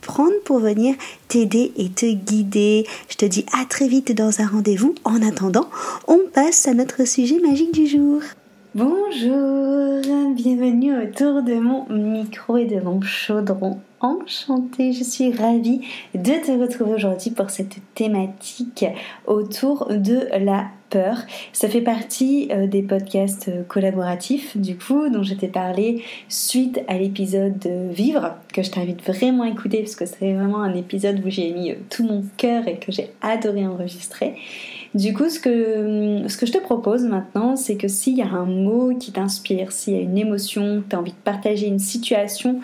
prendre pour venir t'aider et te guider. Je te dis à très vite dans un rendez-vous. En attendant, on passe à notre sujet magique du jour. Bonjour, bienvenue autour de mon micro et de mon chaudron. Enchantée, je suis ravie de te retrouver aujourd'hui pour cette thématique autour de la peur. Ça fait partie euh, des podcasts euh, collaboratifs, du coup, dont je t'ai parlé suite à l'épisode de Vivre, que je t'invite vraiment à écouter, parce que c'est vraiment un épisode où j'ai mis euh, tout mon cœur et que j'ai adoré enregistrer. Du coup, ce que, ce que je te propose maintenant, c'est que s'il y a un mot qui t'inspire, s'il y a une émotion, tu as envie de partager une situation,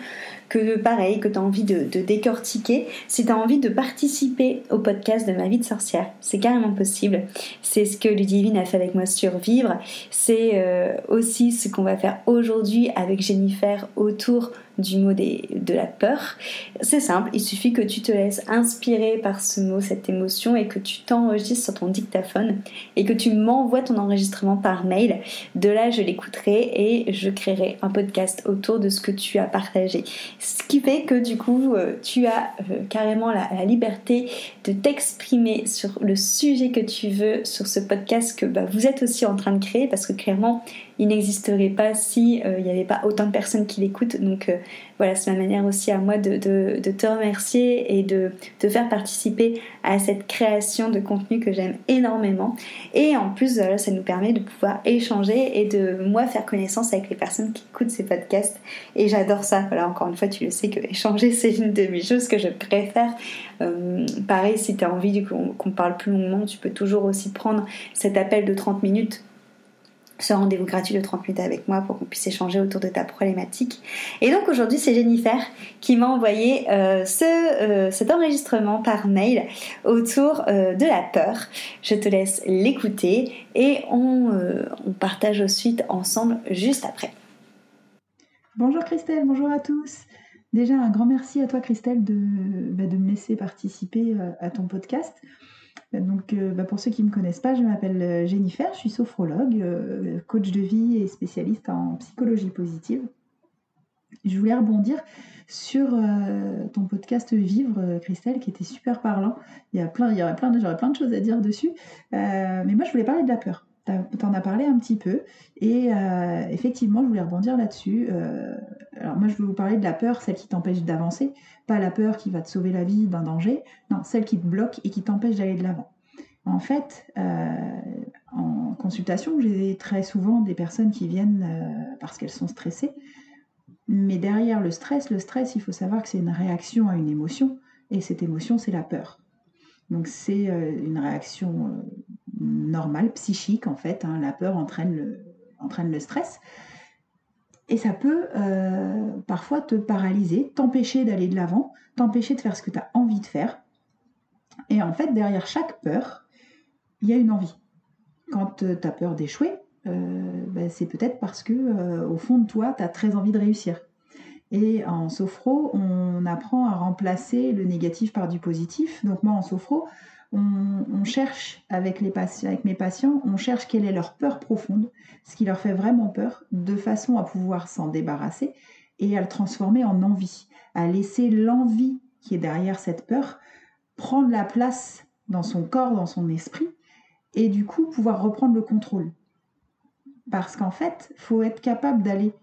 que pareil, que tu as envie de, décortiquer, si tu as envie de participer au podcast de ma vie de sorcière, c'est carrément possible. C'est ce que Ludivine a fait avec moi sur Vivre. C'est euh, aussi ce qu'on va faire aujourd'hui avec Jennifer autour du mot de la peur. C'est simple, il suffit que tu te laisses inspirer par ce mot, cette émotion, et que tu t'enregistres sur ton dictaphone et que tu m'envoies ton enregistrement par mail. De là, je l'écouterai et je créerai un podcast autour de ce que tu as partagé. Ce qui fait que du coup, euh, tu as euh, carrément la, liberté de t'exprimer sur le sujet que tu veux sur ce podcast que bah, vous êtes aussi en train de créer parce que clairement, il n'existerait pas si euh, il n'y avait pas autant de personnes qui l'écoutent. Donc euh, voilà, c'est ma manière aussi à moi de, te remercier et de te faire participer à cette création de contenu que j'aime énormément. Et en plus, ça nous permet de pouvoir échanger et de moi faire connaissance avec les personnes qui écoutent ces podcasts. Et j'adore ça. Voilà, encore une fois, tu le sais que échanger, c'est une de mes choses que je préfère. Euh, pareil, si tu as envie qu'on parle plus longuement, tu peux toujours aussi prendre cet appel de 30 minutes ce rendez-vous gratuit de 30 minutes avec moi pour qu'on puisse échanger autour de ta problématique. Et donc aujourd'hui, c'est Jennifer qui m'a envoyé euh, ce, euh, cet enregistrement par mail autour euh, de la peur. Je te laisse l'écouter et on, on, partage ensuite ensemble juste après. Bonjour Christelle, bonjour à tous. Déjà un grand merci à toi Christelle de, bah, de me laisser participer à ton podcast. Donc, euh, bah, pour ceux qui ne me connaissent pas, je m'appelle euh, Jennifer, je suis sophrologue, euh, coach de vie et spécialiste en psychologie positive. Je voulais rebondir sur ton podcast Vivre, Christelle, qui était super parlant. Il y a j'aurais plein de choses à dire dessus. mais moi, je voulais parler de la peur. Tu en as parlé un petit peu. Et effectivement, je voulais rebondir là-dessus. alors moi, je veux vous parler de la peur, celle qui t'empêche d'avancer, pas la peur qui va te sauver la vie d'un danger, non, celle qui te bloque et qui t'empêche d'aller de l'avant. En fait, euh, en consultation, j'ai très souvent des personnes qui viennent euh, parce qu'elles sont stressées. Mais derrière le stress, le stress, il faut savoir que c'est une réaction à une émotion. Et cette émotion, c'est la peur. Donc c'est euh, une réaction normale, psychique en fait. Hein. La peur entraîne le, entraîne le stress. Et ça peut euh, parfois te paralyser, t'empêcher d'aller de l'avant, t'empêcher de faire ce que tu as envie de faire. Et en fait, derrière chaque peur, il y a une envie. Quand euh, tu as peur d'échouer, euh, ben, c'est peut-être parce que au fond de toi, tu as très envie de réussir. Et en sophro, on apprend à remplacer le négatif par du positif. Donc moi, en sophro, on, cherche avec, avec mes patients, on cherche quelle est leur peur profonde, ce qui leur fait vraiment peur, de façon à pouvoir s'en débarrasser et à le transformer en envie, à laisser l'envie qui est derrière cette peur prendre la place dans son corps, dans son esprit, et du coup pouvoir reprendre le contrôle. Parce qu'en fait, faut être capable d'aller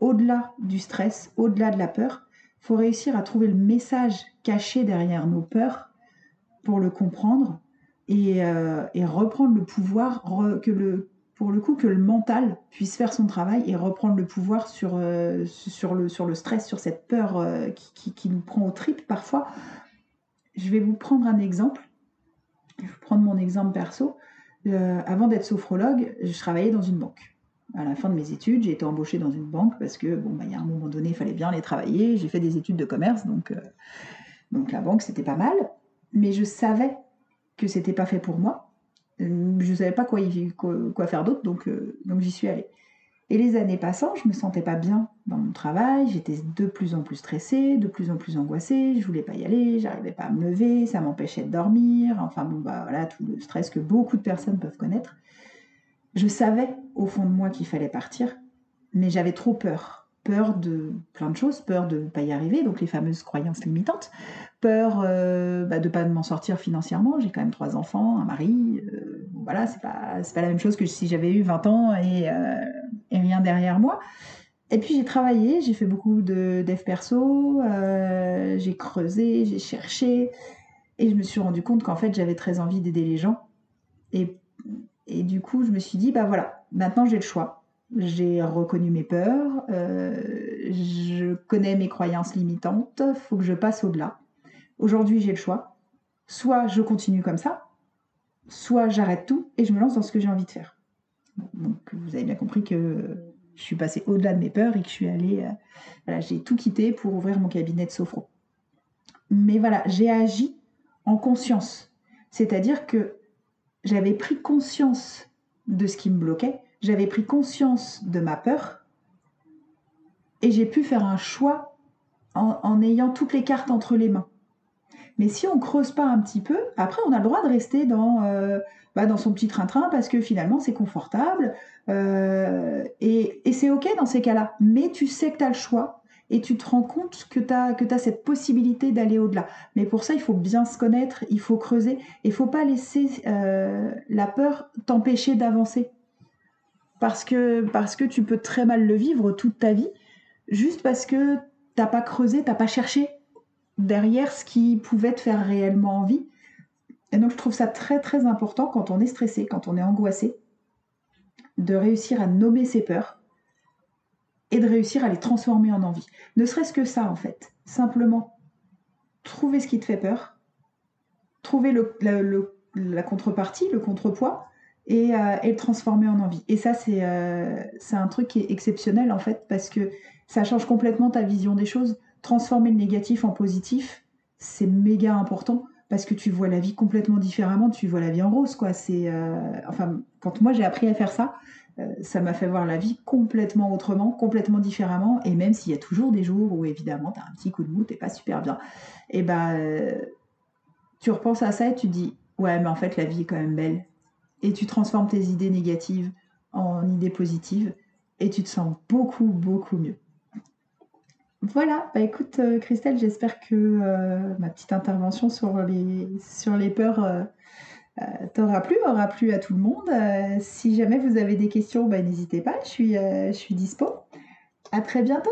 au-delà du stress, au-delà de la peur. Faut réussir à trouver le message caché derrière nos peurs pour le comprendre et, euh, reprendre le pouvoir, que le, pour le coup que le mental puisse faire son travail et reprendre le pouvoir sur, sur, le, sur le stress, sur cette peur qui, qui, nous prend aux tripes parfois. Je vais vous prendre un exemple. Je vais prendre mon exemple perso. avant d'être sophrologue, je travaillais dans une banque à la fin de mes études, j'ai été embauchée dans une banque parce que, bon, bah, il y a un moment donné, il fallait bien aller travailler. J'ai fait des études de commerce, donc, euh, donc la banque, c'était pas mal. Mais je savais que c'était pas fait pour moi. Euh, je savais pas quoi, faire d'autre, donc, euh, donc j'y suis allée. Et les années passant, je me sentais pas bien dans mon travail, j'étais de plus en plus stressée, de plus en plus angoissée, je voulais pas y aller, j'arrivais pas à me lever, ça m'empêchait de dormir, enfin bon bah voilà, tout le stress que beaucoup de personnes peuvent connaître. Je savais au fond de moi qu'il fallait partir, mais j'avais trop peur. Peur de plein de choses, peur de ne pas y arriver, donc les fameuses croyances limitantes, peur euh, bah, de ne pas m'en sortir financièrement. J'ai quand même trois enfants, un mari. Euh, voilà, c'est pas, pas la même chose que si j'avais eu 20 ans et, euh, et, rien derrière moi. Et puis j'ai travaillé, j'ai fait beaucoup de dev perso, j'ai creusé, j'ai cherché, et je me suis rendu compte qu'en fait j'avais très envie d'aider les gens. Et et du coup, je me suis dit, bah voilà, maintenant j'ai le choix. J'ai reconnu mes peurs, euh, je connais mes croyances limitantes, faut que je passe au-delà. Aujourd'hui, j'ai le choix. Soit je continue comme ça, soit j'arrête tout et je me lance dans ce que j'ai envie de faire. Donc, vous avez bien compris que je suis passée au-delà de mes peurs et que je suis allée, euh, voilà, j'ai tout quitté pour ouvrir mon cabinet de sophro. Mais voilà, j'ai agi en conscience. C'est-à-dire que j'avais pris conscience de ce qui me bloquait, j'avais pris conscience de ma peur, et j'ai pu faire un choix en, ayant toutes les cartes entre les mains. Mais si on creuse pas un petit peu, après on a le droit de rester dans, euh, bah, dans son petit train-train parce que finalement c'est confortable euh, et, et c'est ok dans ces cas-là. Mais tu sais que tu as le choix et tu te rends compte que tu as, cette possibilité d'aller au-delà. Mais pour ça, il faut bien se connaître, il faut creuser, il ne faut pas laisser euh, la peur t'empêcher d'avancer. Parce que, tu peux très mal le vivre toute ta vie, juste parce que t'as pas creusé, t'as pas cherché derrière ce qui pouvait te faire réellement envie. Et donc je trouve ça très très important quand on est stressé, quand on est angoissé, de réussir à nommer ses peurs, et de réussir à les transformer en envie. Ne serait-ce que ça, en fait. Simplement, trouver ce qui te fait peur, trouver la contrepartie, le contrepoids, et, euh, et, le transformer en envie. Et ça, euh, c'est un truc qui est exceptionnel, en fait, parce que ça change complètement ta vision des choses. Transformer le négatif en positif, c'est méga important parce que tu vois la vie complètement différemment, tu vois la vie en rose, quoi. Euh, enfin, quand moi j'ai appris à faire ça, ça m'a fait voir la vie complètement autrement, complètement différemment. Et même s'il y a toujours des jours où évidemment tu as un petit coup de mou, t'es pas super bien, et ben tu repenses à ça et tu dis ouais mais en fait la vie est quand même belle. Et tu transformes tes idées négatives en idées positives et tu te sens beaucoup beaucoup mieux. Voilà, bah écoute euh, Christelle, j'espère que euh, ma petite intervention sur les, sur les peurs euh, t'aura plu, aura plu à tout le monde. Si jamais vous avez des questions, bah, n'hésitez pas, je suis, je suis dispo. À très bientôt.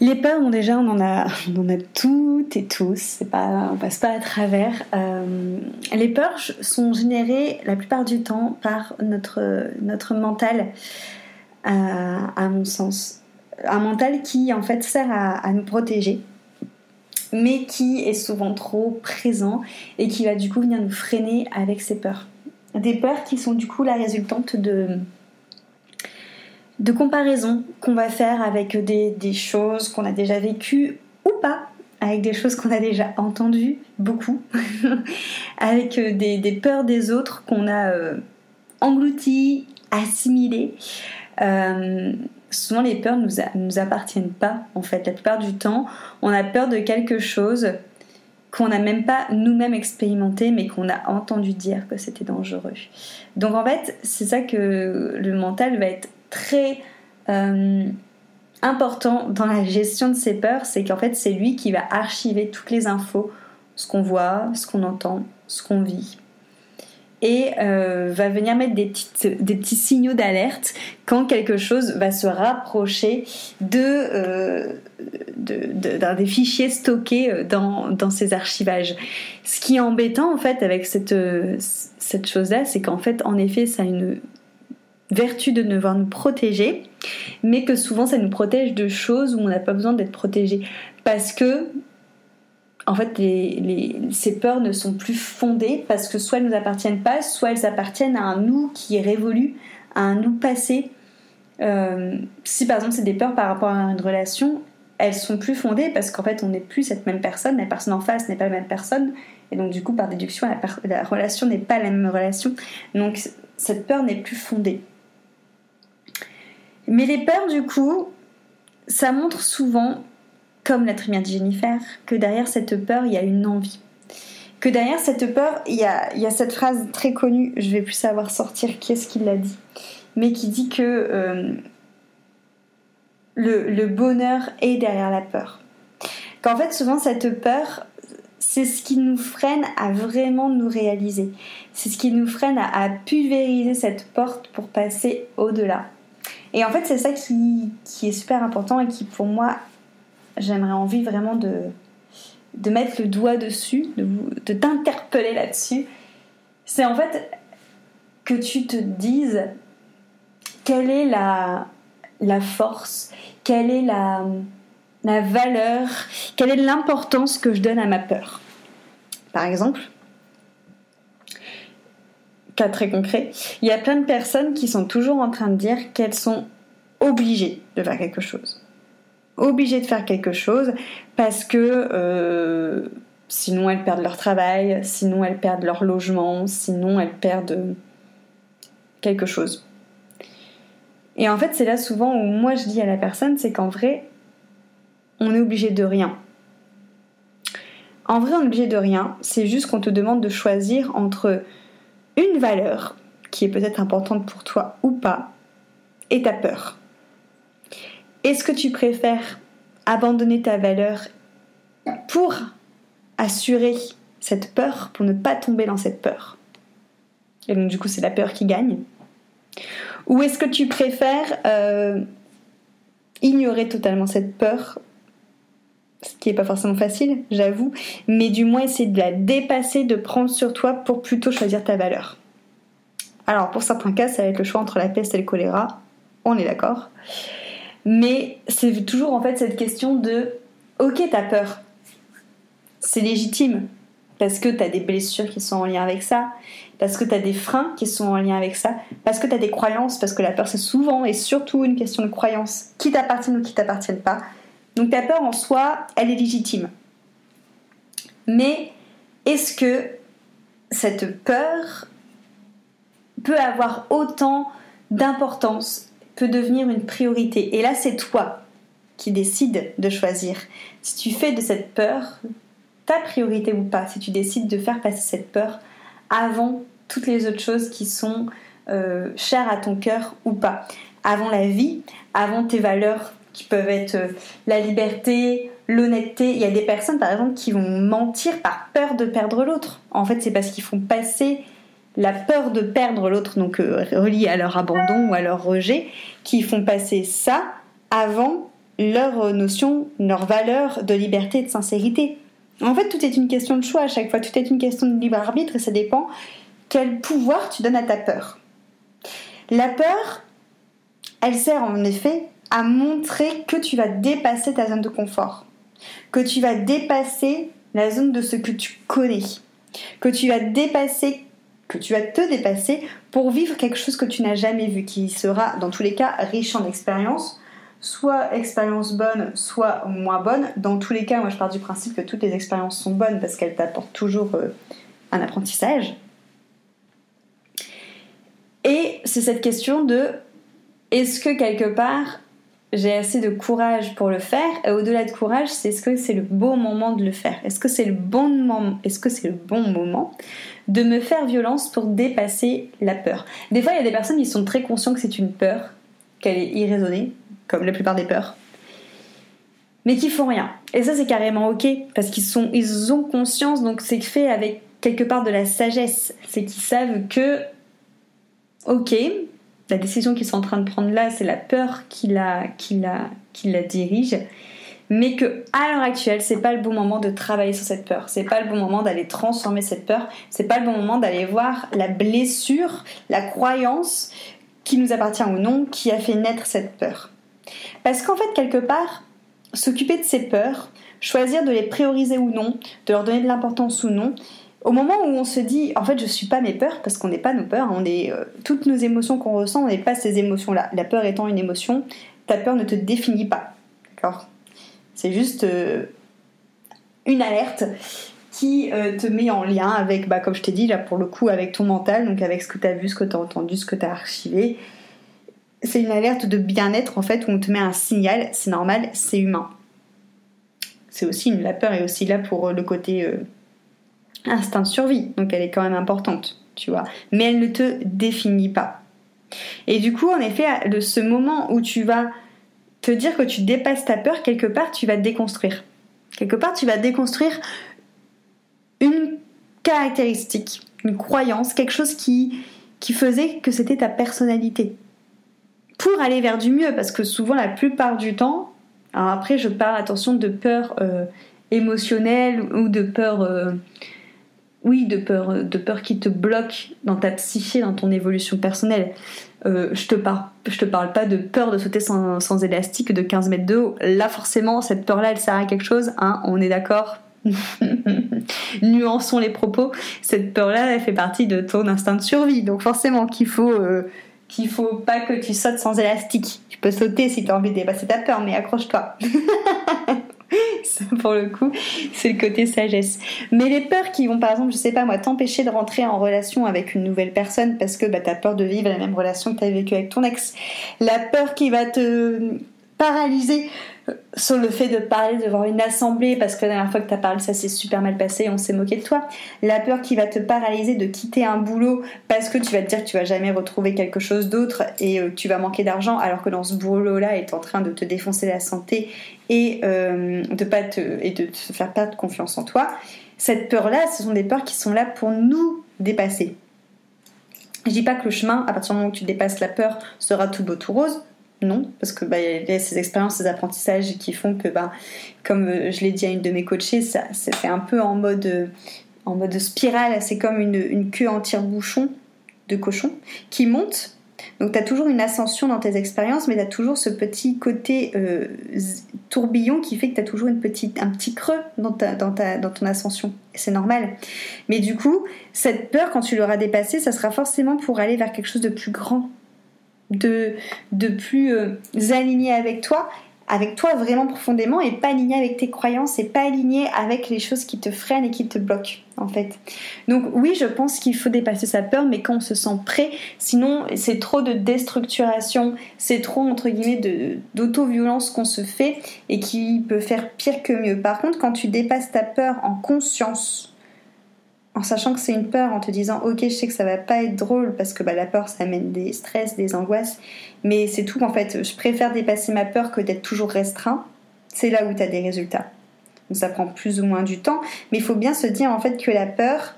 Les peurs, déjà, on en a, on a toutes et tous, pas, on passe pas à travers. les peurs sont générées la plupart du temps par notre, notre mental, à mon sens. Un mental qui, en fait, sert à nous protéger, mais qui est souvent trop présent et qui va du coup venir nous freiner avec ses peurs. Des peurs qui sont du coup la résultante de, de comparaisons qu'on va faire avec des, choses qu'on a déjà vécues ou pas, avec des choses qu'on a déjà entendues beaucoup, avec des, des, peurs des autres qu'on a euh, englouties, assimilées. Euh, souvent les peurs ne nous, appartiennent pas en fait. La plupart du temps, on a peur de quelque chose qu'on n'a même pas nous-mêmes expérimenté, mais qu'on a entendu dire que c'était dangereux. Donc en fait, c'est ça que le mental va être très euh, important dans la gestion de ses peurs, c'est qu'en fait c'est lui qui va archiver toutes les infos, ce qu'on voit, ce qu'on entend, ce qu'on vit et euh, va venir mettre des, des petits signaux d'alerte quand quelque chose va se rapprocher de, euh, des fichiers stockés dans, dans ces archivages. Ce qui est embêtant en fait avec cette, cette chose-là, c'est qu'en fait, en effet, ça a une, vertu de devoir nous protéger, mais que souvent ça nous protège de choses où on n'a pas besoin d'être protégé. Parce que, en fait, ces peurs ne sont plus fondées parce que soit elles ne nous appartiennent pas, soit elles appartiennent à un nous qui est révolu, à un nous passé. Euh, si par exemple c'est des peurs par rapport à une relation, elles sont plus fondées parce qu'en fait on n'est plus cette même personne, la personne en face n'est pas la même personne, et donc du coup par déduction la, la relation n'est pas la même relation, donc cette peur n'est plus fondée. Mais les peurs, du coup, ça montre souvent, comme l'a bien dit Jennifer, que derrière cette peur, il y a une envie. Que derrière cette peur, il y a, cette phrase très connue, je vais plus savoir sortir qui est-ce qui l'a dit, mais qui dit que euh, le bonheur est derrière la peur. Qu'en fait, souvent, cette peur, c'est ce qui nous freine à vraiment nous réaliser. C'est ce qui nous freine à pulvériser cette porte pour passer au-delà. Et en fait, c'est ça qui, est super important et qui, pour moi, j'aimerais envie vraiment de, de mettre le doigt dessus, de, de t'interpeller là-dessus. C'est en fait que tu te dises quelle est la, la force, quelle est la, la valeur, quelle est l'importance que je donne à ma peur. Par exemple, cas très concret, il y a plein de personnes qui sont toujours en train de dire qu'elles sont obligées de faire quelque chose. Obligées de faire quelque chose parce que euh, sinon elles perdent leur travail, sinon elles perdent leur logement, sinon elles perdent quelque chose. Et en fait, c'est là souvent où moi je dis à la personne, c'est qu'en vrai, on est obligé de rien. En vrai, on est obligé de rien, c'est juste qu'on te demande de choisir entre une valeur qui est peut-être importante pour toi ou pas et ta peur. Est-ce que tu préfères abandonner ta valeur pour assurer cette peur, pour ne pas tomber dans cette peur? Et donc du coup c'est la peur qui gagne. Ou est-ce que tu préfères euh, ignorer totalement cette peur ce qui n'est pas forcément facile, j'avoue, mais du moins essayer de la dépasser, de prendre sur toi pour plutôt choisir ta valeur. Alors pour certains cas, ça va être le choix entre la peste et le choléra, on est d'accord. Mais c'est toujours en fait cette question de ok, t'as peur, c'est légitime, parce que t'as des blessures qui sont en lien avec ça, parce que t'as des freins qui sont en lien avec ça, parce que t'as des croyances, parce que la peur c'est souvent et surtout une question de croyances, qui t'appartiennent ou qui t'appartiennent pas. Donc ta peur en soi, elle est légitime. Mais est-ce que cette peur peut avoir autant d'importance, peut devenir une priorité? Et là, c'est toi qui décides de choisir. Si tu fais de cette peur ta priorité ou pas, si tu décides de faire passer cette peur avant toutes les autres choses qui sont euh, chères à ton cœur ou pas, avant la vie, avant tes valeurs qui peuvent être euh, la liberté, l'honnêteté. Il y a des personnes, par exemple, qui vont mentir par peur de perdre l'autre. En fait, c'est parce qu'ils font passer la peur de perdre l'autre, donc euh, relié à leur abandon ou à leur rejet, qui font passer ça avant leur notion, leur valeur de liberté et de sincérité. En fait, tout est une question de choix à chaque fois, tout est une question de libre arbitre et ça dépend quel pouvoir tu donnes à ta peur. La peur, elle sert en effet à montrer que tu vas dépasser ta zone de confort, que tu vas dépasser la zone de ce que tu connais, que tu vas dépasser, que tu vas te dépasser pour vivre quelque chose que tu n'as jamais vu, qui sera dans tous les cas riche en expériences, soit expérience bonne, soit moins bonne. Dans tous les cas, moi je pars du principe que toutes les expériences sont bonnes parce qu'elles t'apportent toujours euh, un apprentissage. Et c'est cette question de est-ce que quelque part j'ai assez de courage pour le faire. Et au-delà de courage c'est est-ce que c'est le bon moment de le faire? Est-ce que c'est le bon moment est-ce que c'est le bon moment de me faire violence pour dépasser la peur? Des fois il y a des personnes qui sont très conscients que c'est une peur qu'elle est irraisonnée comme la plupart des peurs mais qui font rien. Et ça c'est carrément ok parce qu'ils sont ils ont conscience donc c'est fait avec quelque part de la sagesse. C'est qu'ils savent que ok la décision qu'ils sont en train de prendre là, c'est la peur qui la, qui la, qui la dirige. Mais que à l'heure actuelle, c'est pas le bon moment de travailler sur cette peur. C'est pas le bon moment d'aller transformer cette peur. C'est pas le bon moment d'aller voir la blessure, la croyance qui nous appartient ou non, qui a fait naître cette peur. Parce qu'en fait, quelque part, s'occuper de ces peurs, choisir de les prioriser ou non, de leur donner de l'importance ou non, au moment où on se dit en fait je suis pas mes peurs parce qu'on n'est pas nos peurs, on est euh, toutes nos émotions qu'on ressent, on n'est pas ces émotions-là. La peur étant une émotion, ta peur ne te définit pas, d'accord? C'est juste euh, une alerte qui euh, te met en lien avec, bah, comme je t'ai dit là pour le coup, avec ton mental, donc avec ce que tu as vu, ce que tu as entendu, ce que tu as archivé. C'est une alerte de bien-être en fait où on te met un signal, c'est normal, c'est humain. C'est aussi la peur est aussi là pour le côté instinct de survie, donc elle est quand même importante, tu vois. Mais elle ne te définit pas. Et du coup, en effet, de ce moment où tu vas te dire que tu dépasses ta peur, quelque part, tu vas déconstruire. Quelque part, tu vas déconstruire une caractéristique, une croyance, quelque chose qui, qui faisait que c'était ta personnalité. Pour aller vers du mieux, parce que souvent, la plupart du temps, alors après, je parle, attention, de peur euh, émotionnelle ou de peur... Euh, oui, de peur, de peur qui te bloque dans ta psyché, dans ton évolution personnelle. Euh, je, te te parle pas de peur de sauter sans, élastique de 15 mètres de haut. Là, forcément, cette peur-là, elle sert à quelque chose. Hein, on est d'accord? Nuançons les propos. Cette peur-là, elle fait partie de ton instinct de survie. Donc, forcément, qu'il faut. Euh, faut pas que tu sautes sans élastique. Tu peux sauter si tu as envie de dépasser ta peur, mais accroche-toi. pour le coup, c'est le côté sagesse. Mais les peurs qui vont, par exemple, je sais pas moi, t'empêcher de rentrer en relation avec une nouvelle personne parce que bah, t'as peur de vivre la même relation que t'as vécu avec ton ex. La peur qui va te paralyser sur le fait de parler devant une assemblée parce que la dernière fois que tu as parlé ça s'est super mal passé on s'est moqué de toi. La peur qui va te paralyser de quitter un boulot parce que tu vas te dire que tu vas jamais retrouver quelque chose d'autre et euh, tu vas manquer d'argent alors que dans ce boulot là est en train de te défoncer la santé et euh, de pas te et de te faire perdre confiance en toi. Cette peur là ce sont des peurs qui sont là pour nous dépasser. Je dis pas que le chemin à partir du moment où tu dépasses la peur sera tout beau tout rose non, parce que bah, y a ces expériences, ces apprentissages qui font que, bah, comme euh, je l'ai dit à une de mes coachées, ça, fait un peu en mode, en mode spirale, c'est comme une, queue en tire-bouchon de cochon qui monte. Donc tu as toujours une ascension dans tes expériences, mais tu as toujours ce petit côté euh, tourbillon qui fait que tu as toujours une petite, un petit creux dans, ta, dans, ta, dans ton ascension. C'est normal. Mais du coup, cette peur, quand tu l'auras dépassée, ça sera forcément pour aller vers quelque chose de plus grand, de, de plus euh, aligné avec toi, avec toi vraiment profondément et pas aligné avec tes croyances et pas aligné avec les choses qui te freinent et qui te bloquent en fait. Donc oui, je pense qu'il faut dépasser sa peur, mais quand on se sent prêt, sinon c'est trop de déstructuration, c'est trop entre guillemets d'auto-violence qu'on se fait et qui peut faire pire que mieux. Par contre, quand tu dépasses ta peur en conscience, en sachant que c'est une peur, en te disant ok je sais que ça va pas être drôle parce que bah, la peur ça amène des stress, des angoisses, mais c'est tout en fait, je préfère dépasser ma peur que d'être toujours restreint, c'est là où tu as des résultats. Donc ça prend plus ou moins du temps, mais il faut bien se dire en fait que la peur,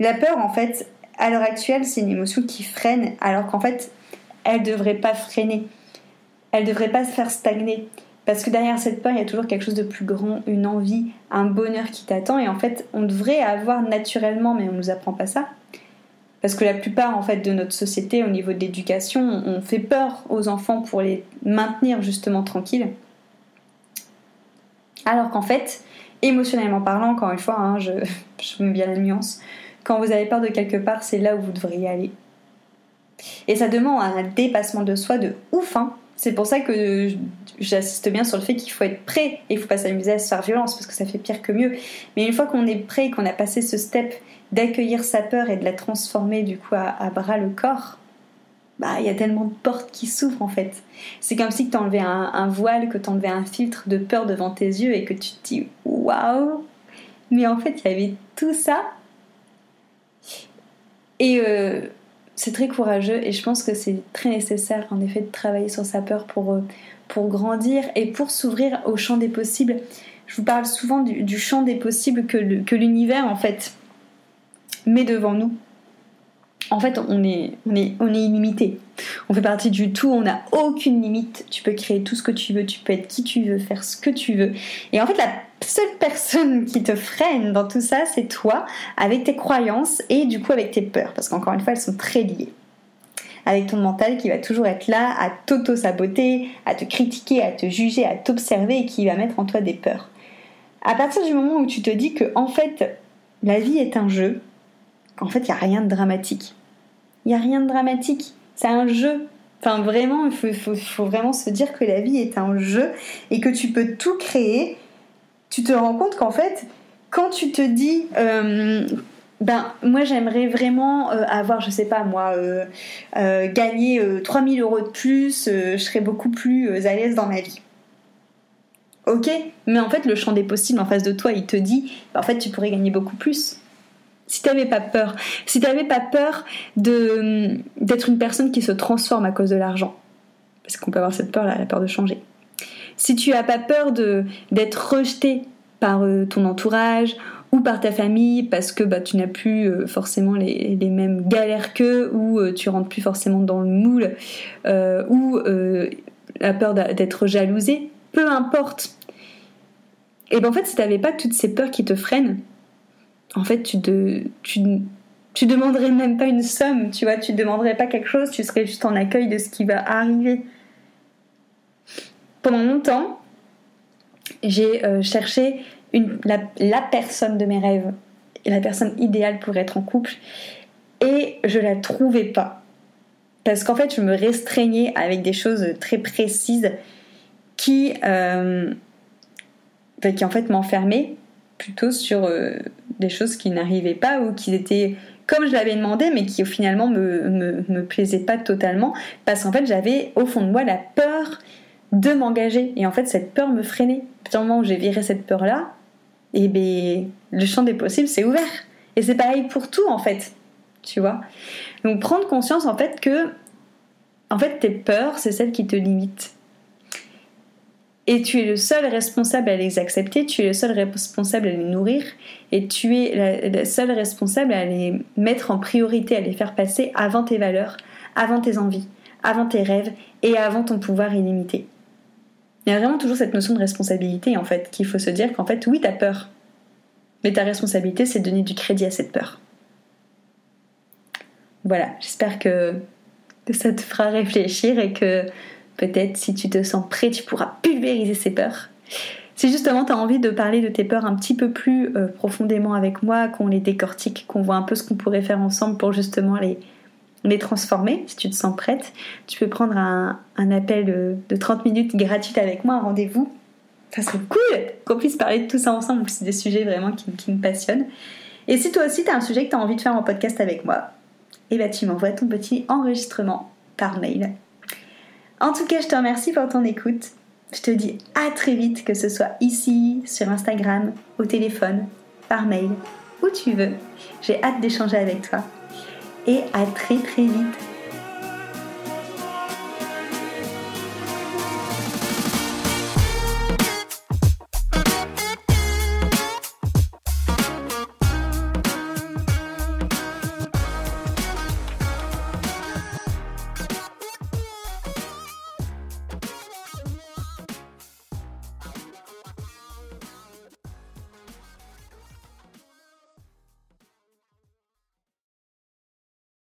la peur en fait à l'heure actuelle c'est une émotion qui freine alors qu'en fait elle devrait pas freiner, elle devrait pas se faire stagner. Parce que derrière cette peur, il y a toujours quelque chose de plus grand, une envie, un bonheur qui t'attend. Et en fait, on devrait avoir naturellement, mais on ne nous apprend pas ça. Parce que la plupart en fait de notre société, au niveau de l'éducation, on fait peur aux enfants pour les maintenir justement tranquilles. Alors qu'en fait, émotionnellement parlant, encore une fois, hein, je, je mets bien la nuance, quand vous avez peur de quelque part, c'est là où vous devriez aller. Et ça demande un dépassement de soi de ouf, hein, c'est pour ça que j'assiste bien sur le fait qu'il faut être prêt et il faut pas s'amuser à se faire violence parce que ça fait pire que mieux. Mais une fois qu'on est prêt, qu'on a passé ce step d'accueillir sa peur et de la transformer du coup à, bras le corps, bah il y a tellement de portes qui s'ouvrent en fait. C'est comme si tu enlevais un, un, voile, que tu enlevais un filtre de peur devant tes yeux et que tu te dis waouh, mais en fait il y avait tout ça. Et euh, c'est très courageux et je pense que c'est très nécessaire en effet de travailler sur sa peur pour, euh, grandir et pour s'ouvrir au champ des possibles. Je vous parle souvent du, champ des possibles que l'univers en fait met devant nous en fait, on est, on, est, on est illimité. On fait partie du tout, on n'a aucune limite. Tu peux créer tout ce que tu veux, tu peux être qui tu veux, faire ce que tu veux. Et en fait, la seule personne qui te freine dans tout ça, c'est toi, avec tes croyances et du coup avec tes peurs. Parce qu'encore une fois, elles sont très liées. avec ton mental qui va toujours être là à t'auto-saboter, à te critiquer, à te juger, à t'observer et qui va mettre en toi des peurs. À partir du moment où tu te dis que fait la vie est un jeu, qu'en fait il n'y a rien de dramatique. Il n'y a rien de dramatique, c'est un jeu. Enfin vraiment, il faut, vraiment se dire que la vie est un jeu et que tu peux tout créer. Tu te rends compte qu'en fait, quand tu te dis euh, ben moi j'aimerais vraiment euh, avoir je sais pas moi euh, euh gagner 3000 euros de plus je serais beaucoup plus à l'aise dans ma vie. Ok mais en fait le champ des possibles en face de toi il te dit ben, en fait tu pourrais gagner beaucoup plus. Si tu n'avais pas peur si tu n'avais pas peur d'être une personne qui se transforme à cause de l'argent. Parce qu'on peut avoir cette peur là la peur de changer si tu as pas peur d'être rejeté par ton entourage ou par ta famille parce que bah, tu n'as plus euh, forcément les, mêmes galères qu'eux ou euh, tu rentres plus forcément dans le moule euh, ou la peur d'être jalousé, peu importe. Et ben en fait, si tu n'avais pas toutes ces peurs qui te freinent, en fait, tu, de, tu, tu demanderais même pas une somme, tu vois, tu demanderais pas quelque chose, tu serais juste en accueil de ce qui va arriver. Pendant longtemps, j'ai cherché la, personne de mes rêves, la personne idéale pour être en couple, et je la trouvais pas. Parce qu'en fait, je me restreignais avec des choses très précises qui, euh, qui en fait m'enfermaient plutôt sur euh, des choses qui n'arrivaient pas ou qui étaient comme je l'avais demandé, mais qui finalement me, me, me plaisaient pas totalement, parce qu'en fait j'avais au fond de moi la peur de m'engager, et en fait cette peur me freinait. Au moment où j'ai viré cette peur-là, et ben le champ des possibles c'est ouvert. Et c'est pareil pour tout en fait, tu vois? Donc prendre conscience en fait que en fait tes peurs c'est celles qui te limitent. Et tu es le seul responsable à les accepter, tu es le seul responsable à les nourrir, et tu es le seul responsable à les mettre en priorité, à les faire passer avant tes valeurs, avant tes envies, avant tes rêves et avant ton pouvoir illimité. Il y a vraiment toujours cette notion de responsabilité en fait, qu'il faut se dire qu'en fait, oui, t'as peur. Mais ta responsabilité, c'est de donner du crédit à cette peur. Voilà, j'espère que, ça te fera réfléchir et que peut-être si tu te sens prêt, tu pourras pulvériser ces peurs. Si justement tu as envie de parler de tes peurs un petit peu plus euh, profondément avec moi, qu'on les décortique, qu'on voit un peu ce qu'on pourrait faire ensemble pour justement les, les transformer, si tu te sens prête, tu peux prendre un, appel de, 30 minutes gratuite avec moi, un rendez-vous. Ça serait cool qu'on puisse parler de tout ça ensemble, c'est des sujets vraiment qui, me passionnent. Et si toi aussi tu as un sujet que tu as envie de faire en podcast avec moi, eh ben tu m'envoies ton petit enregistrement par mail. En tout cas, je te remercie pour ton écoute. Je te dis à très vite, que ce soit ici, sur Instagram, au téléphone, par mail, où tu veux. J'ai hâte d'échanger avec toi et à très très vite.